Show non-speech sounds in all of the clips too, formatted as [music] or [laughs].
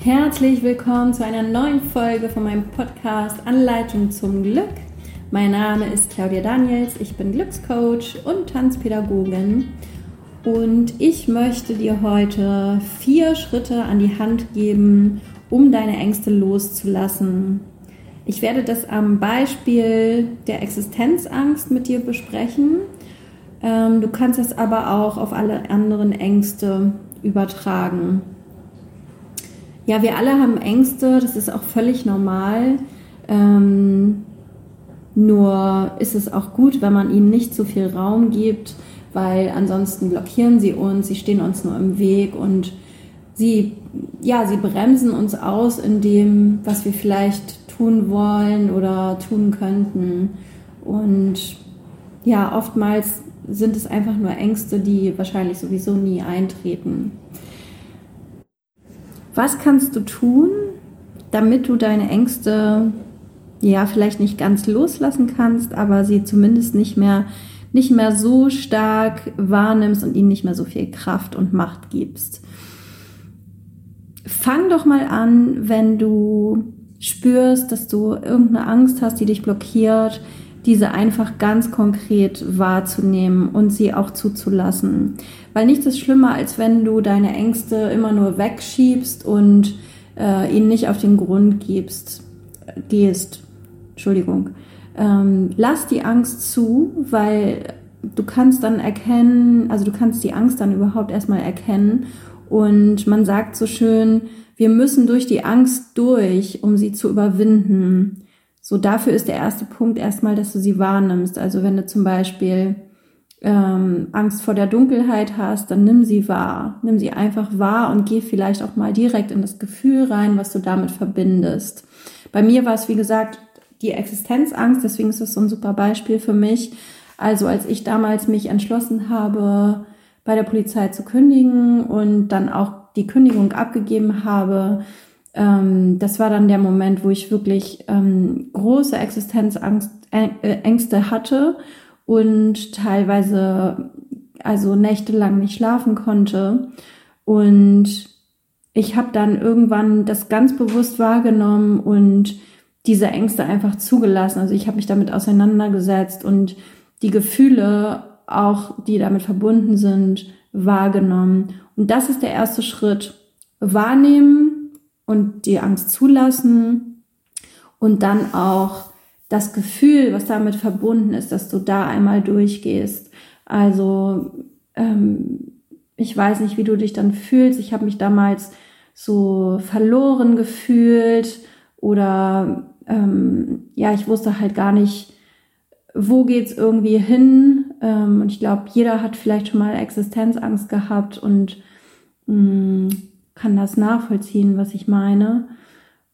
Herzlich willkommen zu einer neuen Folge von meinem Podcast Anleitung zum Glück. Mein Name ist Claudia Daniels, ich bin Glückscoach und Tanzpädagogin und ich möchte dir heute vier Schritte an die Hand geben, um deine Ängste loszulassen. Ich werde das am Beispiel der Existenzangst mit dir besprechen. Ähm, du kannst es aber auch auf alle anderen Ängste übertragen. Ja, wir alle haben Ängste, das ist auch völlig normal. Ähm, nur ist es auch gut, wenn man ihnen nicht so viel Raum gibt, weil ansonsten blockieren sie uns, sie stehen uns nur im Weg und sie, ja, sie bremsen uns aus in dem, was wir vielleicht tun wollen oder tun könnten. Und ja, oftmals sind es einfach nur Ängste, die wahrscheinlich sowieso nie eintreten. Was kannst du tun, damit du deine Ängste ja vielleicht nicht ganz loslassen kannst, aber sie zumindest nicht mehr nicht mehr so stark wahrnimmst und ihnen nicht mehr so viel Kraft und Macht gibst? Fang doch mal an, wenn du spürst, dass du irgendeine Angst hast, die dich blockiert, diese einfach ganz konkret wahrzunehmen und sie auch zuzulassen. Weil nichts ist schlimmer, als wenn du deine Ängste immer nur wegschiebst und äh, ihnen nicht auf den Grund gibst, gehst. Entschuldigung. Ähm, lass die Angst zu, weil du kannst dann erkennen, also du kannst die Angst dann überhaupt erstmal erkennen. Und man sagt so schön, wir müssen durch die Angst durch, um sie zu überwinden. So dafür ist der erste Punkt erstmal, dass du sie wahrnimmst. Also wenn du zum Beispiel ähm, Angst vor der Dunkelheit hast, dann nimm sie wahr. Nimm sie einfach wahr und geh vielleicht auch mal direkt in das Gefühl rein, was du damit verbindest. Bei mir war es, wie gesagt, die Existenzangst, deswegen ist das so ein super Beispiel für mich. Also als ich damals mich entschlossen habe, bei der Polizei zu kündigen und dann auch die Kündigung abgegeben habe, ähm, das war dann der Moment, wo ich wirklich ähm, große Existenzangst, äh, hatte und teilweise also nächtelang nicht schlafen konnte. Und ich habe dann irgendwann das ganz bewusst wahrgenommen und diese Ängste einfach zugelassen. Also ich habe mich damit auseinandergesetzt und die Gefühle, auch die damit verbunden sind, wahrgenommen. Und das ist der erste Schritt. Wahrnehmen und die Angst zulassen und dann auch das Gefühl, was damit verbunden ist, dass du da einmal durchgehst. Also ähm, ich weiß nicht, wie du dich dann fühlst. Ich habe mich damals so verloren gefühlt oder ähm, ja, ich wusste halt gar nicht, wo geht's irgendwie hin. Ähm, und ich glaube, jeder hat vielleicht schon mal Existenzangst gehabt und mh, mm, kann das nachvollziehen, was ich meine.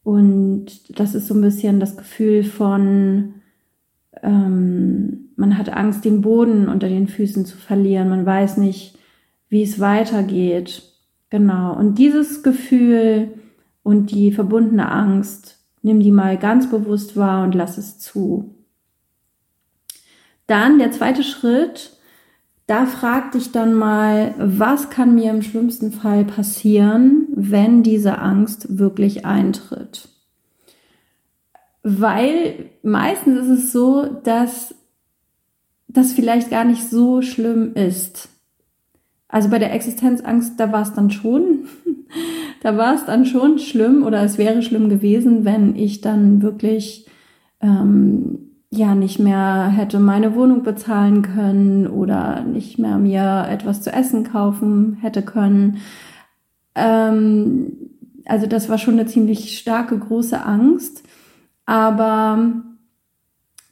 Und das ist so ein bisschen das Gefühl von, ähm, man hat Angst, den Boden unter den Füßen zu verlieren. Man weiß nicht, wie es weitergeht. Genau. Und dieses Gefühl und die verbundene Angst, nimm die mal ganz bewusst wahr und lass es zu. Dann der zweite Schritt, da frag dich dann mal, was kann mir im schlimmsten Fall passieren, wenn diese Angst wirklich eintritt? Weil meistens ist es so, dass das vielleicht gar nicht so schlimm ist. Also bei der Existenzangst, da war es dann schon, [laughs] da war es dann schon schlimm oder es wäre schlimm gewesen, wenn ich dann wirklich ähm, ja nicht mehr hätte meine Wohnung bezahlen können oder nicht mehr mir etwas zu essen kaufen hätte können. Ähm, also das war schon eine ziemlich starke, große Angst. Aber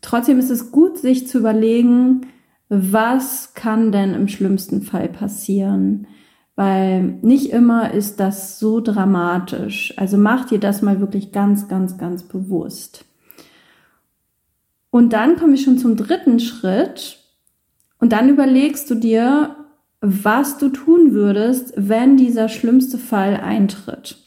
trotzdem ist es gut, sich zu überlegen, was kann denn im schlimmsten Fall passieren? Weil nicht immer ist das so dramatisch. Also mach dir das mal wirklich ganz, ganz, ganz bewusst. Und dann komme ich schon zum dritten Schritt. Und dann überlegst du dir, was du tun würdest, wenn dieser schlimmste Fall eintritt.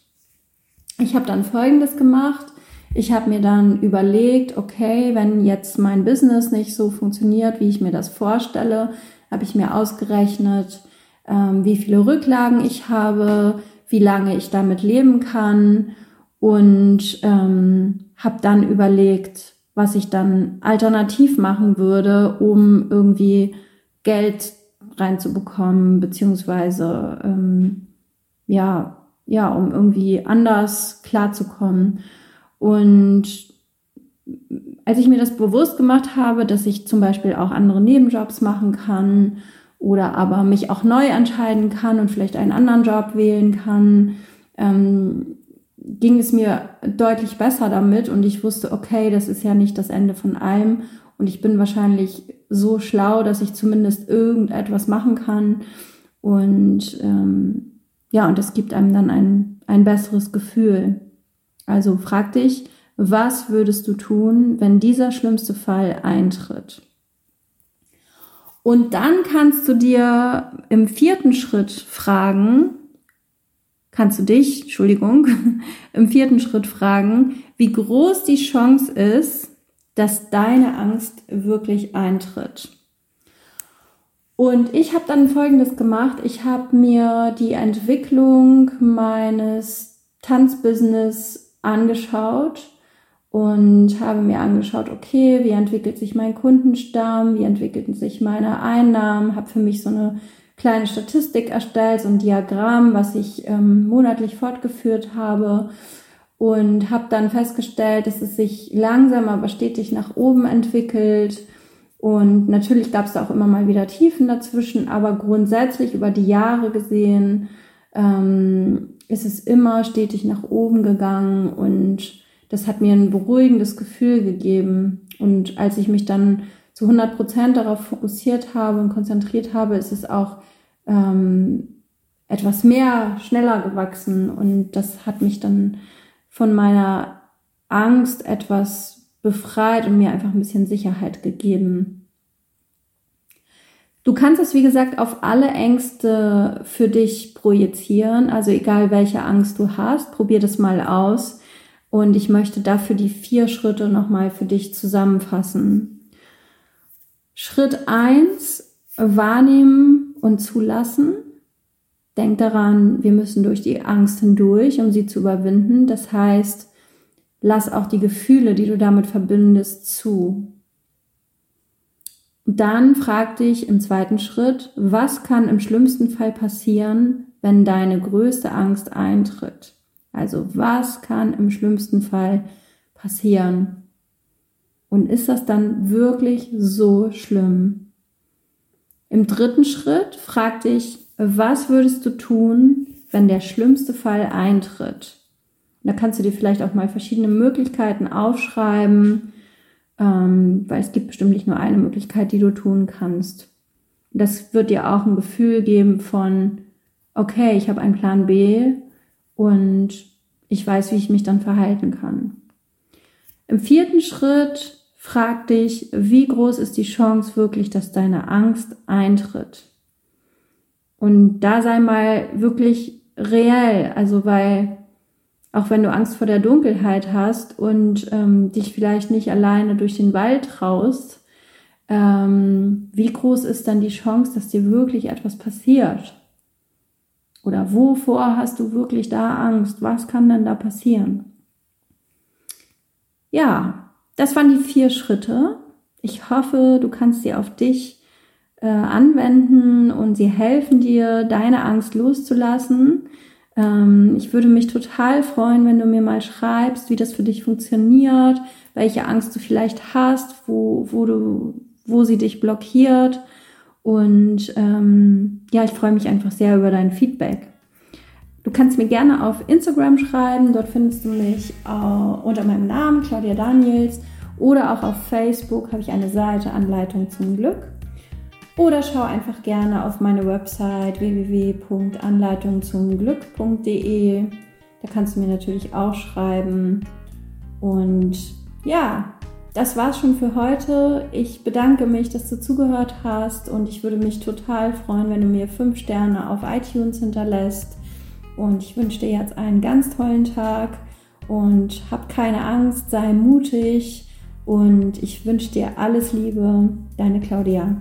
Ich habe dann Folgendes gemacht. Ich habe mir dann überlegt, okay, wenn jetzt mein Business nicht so funktioniert, wie ich mir das vorstelle, habe ich mir ausgerechnet, ähm, wie viele Rücklagen ich habe, wie lange ich damit leben kann und ähm, habe dann überlegt, was ich dann alternativ machen würde, um irgendwie Geld reinzubekommen, beziehungsweise ähm, ja, ja, um irgendwie anders klarzukommen. Und als ich mir das bewusst gemacht habe, dass ich zum Beispiel auch andere Nebenjobs machen kann oder aber mich auch neu entscheiden kann und vielleicht einen anderen Job wählen kann, ähm, ging es mir deutlich besser damit und ich wusste, okay, das ist ja nicht das Ende von allem und ich bin wahrscheinlich so schlau, dass ich zumindest irgendetwas machen kann und ähm, ja, und das gibt einem dann ein, ein besseres Gefühl. Also frag dich, was würdest du tun, wenn dieser schlimmste Fall eintritt? Und dann kannst du dir im vierten Schritt fragen, kannst du dich, Entschuldigung, [laughs] im vierten Schritt fragen, wie groß die Chance ist, dass deine Angst wirklich eintritt. Und ich habe dann Folgendes gemacht. Ich habe mir die Entwicklung meines Tanzbusiness angeschaut und habe mir angeschaut, okay, wie entwickelt sich mein Kundenstamm, wie entwickelten sich meine Einnahmen, habe für mich so eine kleine Statistik erstellt, so ein Diagramm, was ich ähm, monatlich fortgeführt habe und habe dann festgestellt, dass es sich langsam aber stetig nach oben entwickelt. Und natürlich gab es da auch immer mal wieder Tiefen dazwischen, aber grundsätzlich über die Jahre gesehen ähm, ist es immer stetig nach oben gegangen und das hat mir ein beruhigendes Gefühl gegeben. Und als ich mich dann zu 100 Prozent darauf fokussiert habe und konzentriert habe, ist es auch ähm, etwas mehr, schneller gewachsen. Und das hat mich dann von meiner Angst etwas befreit und mir einfach ein bisschen Sicherheit gegeben. Du kannst es, wie gesagt, auf alle Ängste für dich projizieren. Also egal welche Angst du hast, probier das mal aus. Und ich möchte dafür die vier Schritte nochmal für dich zusammenfassen. Schritt eins: wahrnehmen und zulassen. Denk daran, wir müssen durch die Angst hindurch, um sie zu überwinden. Das heißt, lass auch die Gefühle, die du damit verbindest, zu. Dann frag dich im zweiten Schritt, was kann im schlimmsten Fall passieren, wenn deine größte Angst eintritt? Also was kann im schlimmsten Fall passieren? Und ist das dann wirklich so schlimm? Im dritten Schritt frag dich, was würdest du tun, wenn der schlimmste Fall eintritt? Da kannst du dir vielleicht auch mal verschiedene Möglichkeiten aufschreiben, ähm, weil es gibt bestimmt nicht nur eine Möglichkeit, die du tun kannst. Das wird dir auch ein Gefühl geben von, okay, ich habe einen Plan B, und ich weiß, wie ich mich dann verhalten kann. Im vierten Schritt frag dich, wie groß ist die Chance wirklich, dass deine Angst eintritt. Und da sei mal wirklich reell, also weil auch wenn du Angst vor der Dunkelheit hast und ähm, dich vielleicht nicht alleine durch den Wald traust, ähm, wie groß ist dann die Chance, dass dir wirklich etwas passiert? Oder wovor hast du wirklich da Angst? Was kann denn da passieren? Ja, das waren die vier Schritte. Ich hoffe, du kannst sie auf dich äh, anwenden und sie helfen dir, deine Angst loszulassen. Ähm, ich würde mich total freuen, wenn du mir mal schreibst, wie das für dich funktioniert, welche Angst du vielleicht hast, wo, wo du, wo sie dich blockiert. Und ähm, ja, ich freue mich einfach sehr über dein Feedback. Du kannst mir gerne auf Instagram schreiben, dort findest du mich äh, unter meinem Namen, Claudia Daniels, oder auch auf Facebook habe ich eine Seite Anleitung zum Glück. Oder schau einfach gerne auf meine Website www.anleitungzumglück.de. Da kannst du mir natürlich auch schreiben. Und ja, das war's schon für heute. Ich bedanke mich, dass du zugehört hast und ich würde mich total freuen, wenn du mir fünf Sterne auf iTunes hinterlässt. Und ich wünsche dir jetzt einen ganz tollen Tag und hab keine Angst, sei mutig und ich wünsche dir alles Liebe, deine Claudia.